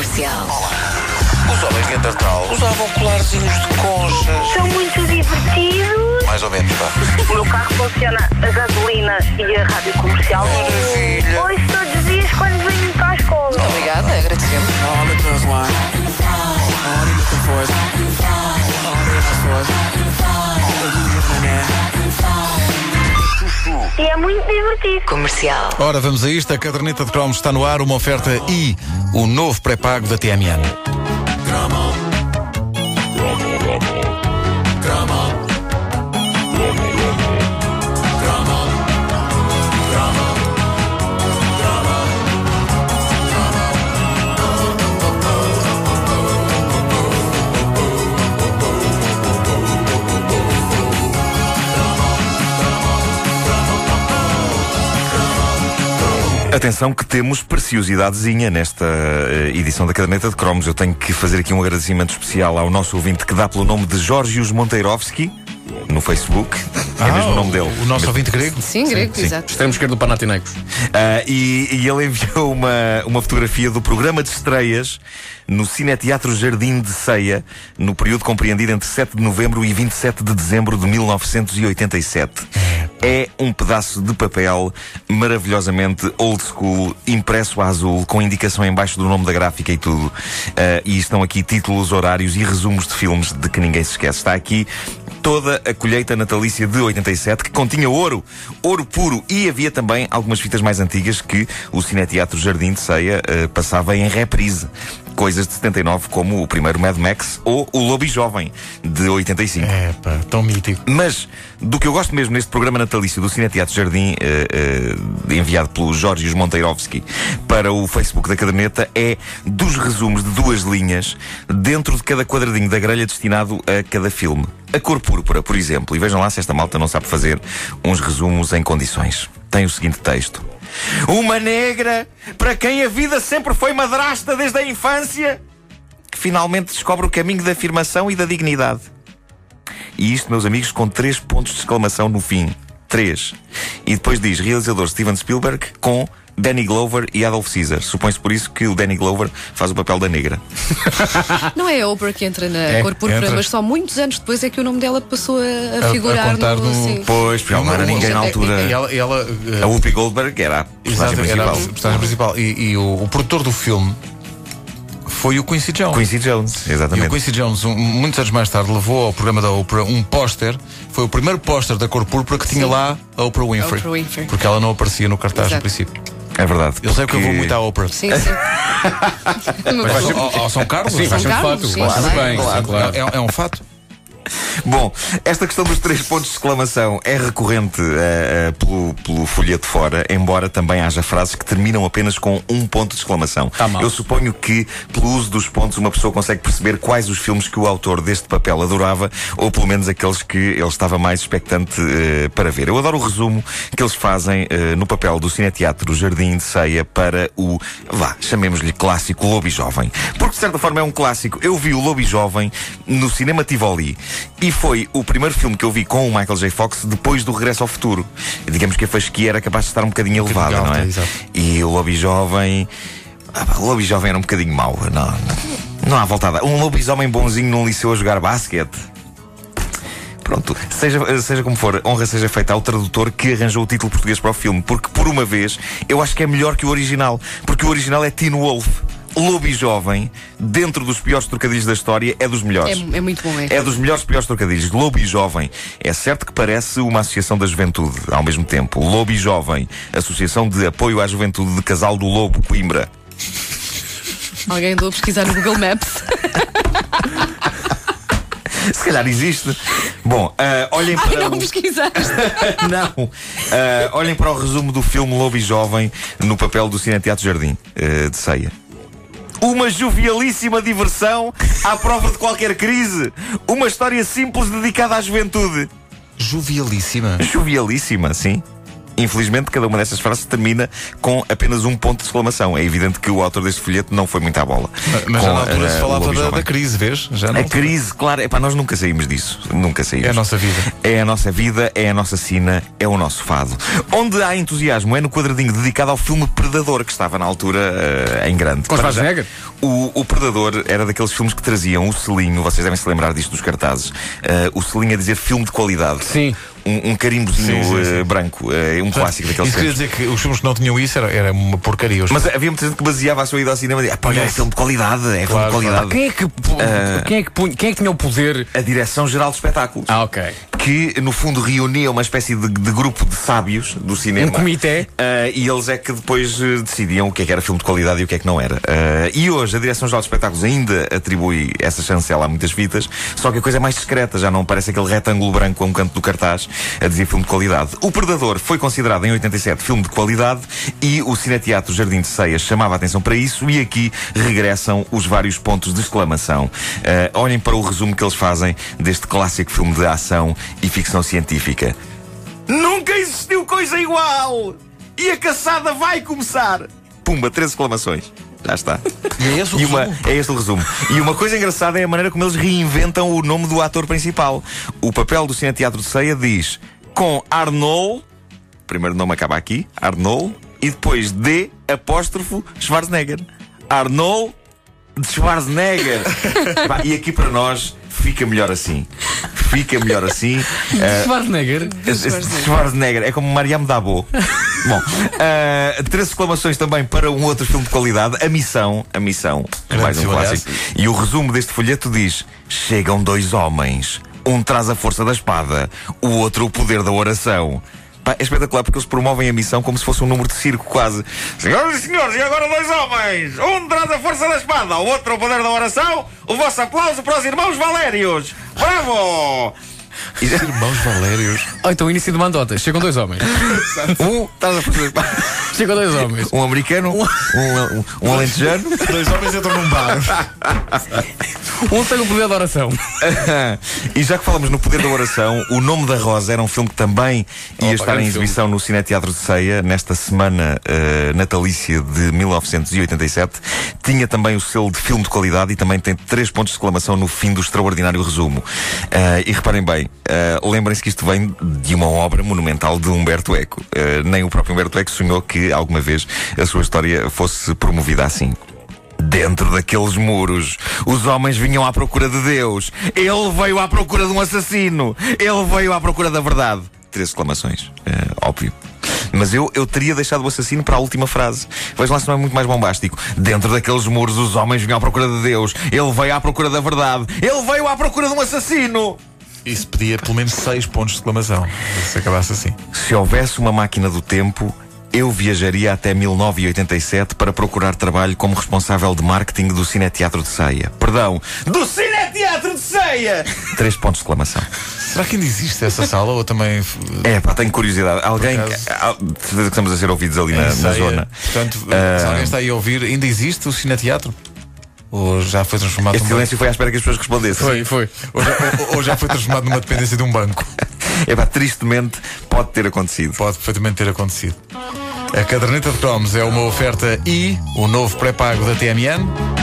Comercial. Os homens de Neandertal usavam colarzinhos de conchas. São muito divertidos. Mais ou menos, pá. O meu carro funciona a gasolina e a rádio comercial. Maravilha. Ouço todos os dias quando venho para a escola. Obrigada, agradecemos. Comercial. Ora, vamos a isto. A caderneta de cromos está no ar. Uma oferta e o novo pré-pago da TMN. Atenção que temos preciosidadezinha nesta eh, edição da Caderneta de Cromos. Eu tenho que fazer aqui um agradecimento especial ao nosso ouvinte que dá pelo nome de Georgios Monteirovski no Facebook. é mesmo o nome dele. Ah, O nosso ouvinte grego. Sim, grego, sim. exato. Extremo esquerdo do Panathinaikos. Ah, e, e ele enviou uma, uma fotografia do programa de estreias no Cineteatro Jardim de Ceia, no período compreendido entre 7 de novembro e 27 de dezembro de 1987. É um pedaço de papel maravilhosamente old school, impresso a azul, com indicação em baixo do nome da gráfica e tudo. Ah, e estão aqui títulos, horários e resumos de filmes de que ninguém se esquece. Está aqui toda a colheita natalícia de 87, que continha ouro, ouro puro, e havia também algumas fitas mais antigas que o Cineteatro Jardim de Ceia eh, passava em reprise. Coisas de 79, como o primeiro Mad Max ou o Lobby Jovem, de 85. É, pá, tão mítico. Mas do que eu gosto mesmo neste programa natalício do Cineteatro Jardim, eh, eh, enviado pelo Jorge Monteirovski para o Facebook da Caderneta, é dos resumos de duas linhas dentro de cada quadradinho da grelha destinado a cada filme. A cor púrpura, por exemplo, e vejam lá se esta malta não sabe fazer uns resumos em condições. Tem o seguinte texto. Uma negra para quem a vida sempre foi madrasta desde a infância, que finalmente descobre o caminho da afirmação e da dignidade. E isto, meus amigos, com três pontos de exclamação no fim. Três. E depois diz realizador Steven Spielberg com Danny Glover e Adolf Caesar. Supõe-se por isso que o Danny Glover faz o papel da negra. Não é a Oprah que entra na cor púrpura, entra. mas só muitos anos depois é que o nome dela passou a, a A- a figurar contar no. no-. Pois, porque ela não era ninguém na uma- altura. E ela, ela, eh, A Whoopi Goldberg era a personagem exato, era a principal. personagem principal. E, e o, o produtor do filme foi o Quincy Jones. Quincy Jones, E o exatamente. Quincy Jones, um- muitos anos mais tarde, levou ao programa da Oprah um póster. Foi o primeiro póster da cor púrpura que tinha Sim. lá a Oprah Winfrey. Oprah Winfrey. Porque ela não aparecia no cartaz no Exato. princípio. É verdade. Eu sei que eu vou muito à Oprah. Sim, sim. Mas ao, ao São Carlos? Sim, São fato. Sim, claro. bem. Claro. sim, claro. É, é um fato. Bom, esta questão dos três pontos de exclamação é recorrente eh, eh, pelo, pelo folheto fora, embora também haja frases que terminam apenas com um ponto de exclamação. Tá. Eu suponho que, pelo uso dos pontos, uma pessoa consegue perceber quais os filmes que o autor deste papel adorava, ou pelo menos aqueles que ele estava mais expectante eh, para ver. Eu adoro o resumo que eles fazem no papel do Cineteatro Jardim de Ceia para o, vá, chamemos-lhe clássico Lobby Jovem. Porque, de certa forma, é um clássico. Eu vi o Lobby Jovem no Cinema Tivoli e foi o primeiro filme que eu vi com o Michael J. Fox depois do Regresso ao Futuro. Digamos que a fasquia era capaz de estar um bocadinho elevada, não é? exato. E o Lobby Jovem. ah, o lobisomem era um bocadinho mau. Não, não, não há volta a dar. Um lobisomem bonzinho num liceu a jogar basquete. Pronto, seja, seja como for, honra seja feita ao tradutor que arranjou o título português para o filme, porque por uma vez eu acho que é melhor que o original, porque o original é Teen Wolf. Lobby Jovem, dentro dos piores trocadilhos da história, é dos melhores. É, é muito bom, é. É dos melhores piores trocadilhos. Lobo e Jovem. É certo que parece uma associação da juventude, ao mesmo tempo. Lobo e Jovem. Associação de Apoio à Juventude de Casal do Lobo, Coimbra. Alguém andou a pesquisar no Google Maps. Se calhar existe. Bom, ah, olhem Ai, para não o... pesquisaste. Não. Ah, olhem para o resumo do filme Lobo e Jovem no papel do Cineteatro Jardim, ah, de ceia. Uma jovialíssima diversão à prova de qualquer crise. Uma história simples dedicada à juventude. Jovialíssima. Jovialíssima, sim. Infelizmente, cada uma dessas frases termina com apenas um ponto de exclamação. É evidente que o autor deste folheto não foi muito à bola. Mas com, já na altura eh, se o falava da, da crise, vês? Já não A crise, claro, epá, nós nunca saímos disso. Nunca saímos. É a nossa vida. É a nossa vida, é a nossa sina, é o nosso fado. Onde há entusiasmo é no quadradinho dedicado ao filme Predador, que estava na altura eh, em grande. Com Schwarzenegger? O, o Predador era daqueles filmes que traziam o selinho, vocês devem se lembrar disto dos cartazes, eh, o selinho a dizer filme de qualidade. Sim. Um, um carimbozinho Sim, sim, sim. eh, branco, eh, um clássico daqueles Isso queria dizer que os filmes que não tinham isso era, era uma porcaria. Os Mas havia muita gente que baseava a sua ida ao cinema e dizia: "Ah, pá, olha, é filme de qualidade, é filme Claro, de qualidade. Quem é que, pu- quem é que, punha- quem é que tinha o poder? A Direção-Geral de Espetáculos. Ah, ok. Que no fundo reunia uma espécie de, de grupo de sábios do cinema. Um comitê. Ah, e eles é que depois eh, decidiam o que é que era filme de qualidade e o que é que não era. Ah, e hoje a Direção-Geral de Espetáculos ainda atribui essa chancela a muitas fitas, só que a coisa é mais discreta, já não parece aquele retângulo branco a um canto do cartaz a dizer filme de qualidade. O Predador foi considerado em 87 filme de qualidade e o Cineteatro Jardim de Ceia chamava a atenção para isso e aqui regressam os vários pontos de exclamação. Ah, olhem para o resumo que eles fazem deste clássico filme de ação e ficção científica. Nunca existiu coisa igual! E a caçada vai começar! Pumba, três exclamações. Já está. E é esse o E uma, resumo? é este o resumo. E uma coisa engraçada é a maneira como eles reinventam o nome do ator principal. O papel do Cineteatro de Ceia diz com Arnold, primeiro nome acaba aqui, Arnold, e depois D apóstrofo Schwarzenegger. Arnold de Schwarzenegger. E aqui para nós fica melhor assim. Fica melhor assim. Eh, Schwarzenegger. Schwarzenegger. É como Mariam Dabo. Bom, eh, três exclamações também para um outro filme de qualidade. A Missão. A Missão. Grande mais um clássico. E o resumo deste folheto diz: Chegam dois homens. Um traz a força da espada, o outro o poder da oração. Pá, é espetacular porque eles promovem a missão como se fosse um número de circo, quase. Senhoras e senhores, e agora dois homens. Um traz a força da espada, o outro o poder da oração. O vosso aplauso para os irmãos Valérios. Bravo! E- Irmãos Valérios. Oh, então início de mandota. Chegam dois homens. Um traz a espada. Chegam dois homens. Um americano, um, um, um alentejano. Dois homens entram num bar. Um tem o poder da oração. e já que falamos no poder da oração, o nome da Rosa era um filme que também ia Opa, estar em exibição no Cineteatro de Ceia nesta semana eh, natalícia de 1987. Tinha também o selo de filme de qualidade e também tem três pontos de exclamação no fim do extraordinário resumo. Eh, e reparem bem, eh, lembrem-se que isto vem de uma obra monumental de Humberto Eco. Nem o próprio Humberto Eco sonhou que alguma vez a sua história fosse promovida assim. Dentro daqueles muros, os homens vinham à procura de Deus. Ele veio à procura de um assassino. Ele veio à procura da verdade. Três exclamações. É, óbvio. Mas eu, eu teria deixado o assassino para a última frase. Vejam lá se não é muito mais bombástico. Dentro daqueles muros, os homens vinham à procura de Deus. Ele veio à procura da verdade. Ele veio à procura de um assassino. Isso pedia pelo menos seis pontos de exclamação. Se acabasse assim. Se houvesse uma máquina do tempo, eu viajaria até 1987 para procurar trabalho como responsável de marketing do Cineteatro de Ceia. Perdão, do Cineteatro de Ceia! Três pontos de exclamação. Será que ainda existe essa sala ou também. É, pá, tenho curiosidade. Alguém. De certeza que estamos a ser ouvidos ali na, em na zona. Portanto, Ah. se alguém está aí a ouvir, ainda existe o cineteatro? Ou já foi transformado Este numa. silêncio foi à espera que as pessoas respondessem. Foi, foi. Ou já, ou- ou já foi transformado numa dependência de um banco? É pá, tristemente pode ter acontecido. Pode perfeitamente ter acontecido. A caderneta de cromos é uma oferta e o novo pré-pago da TMN.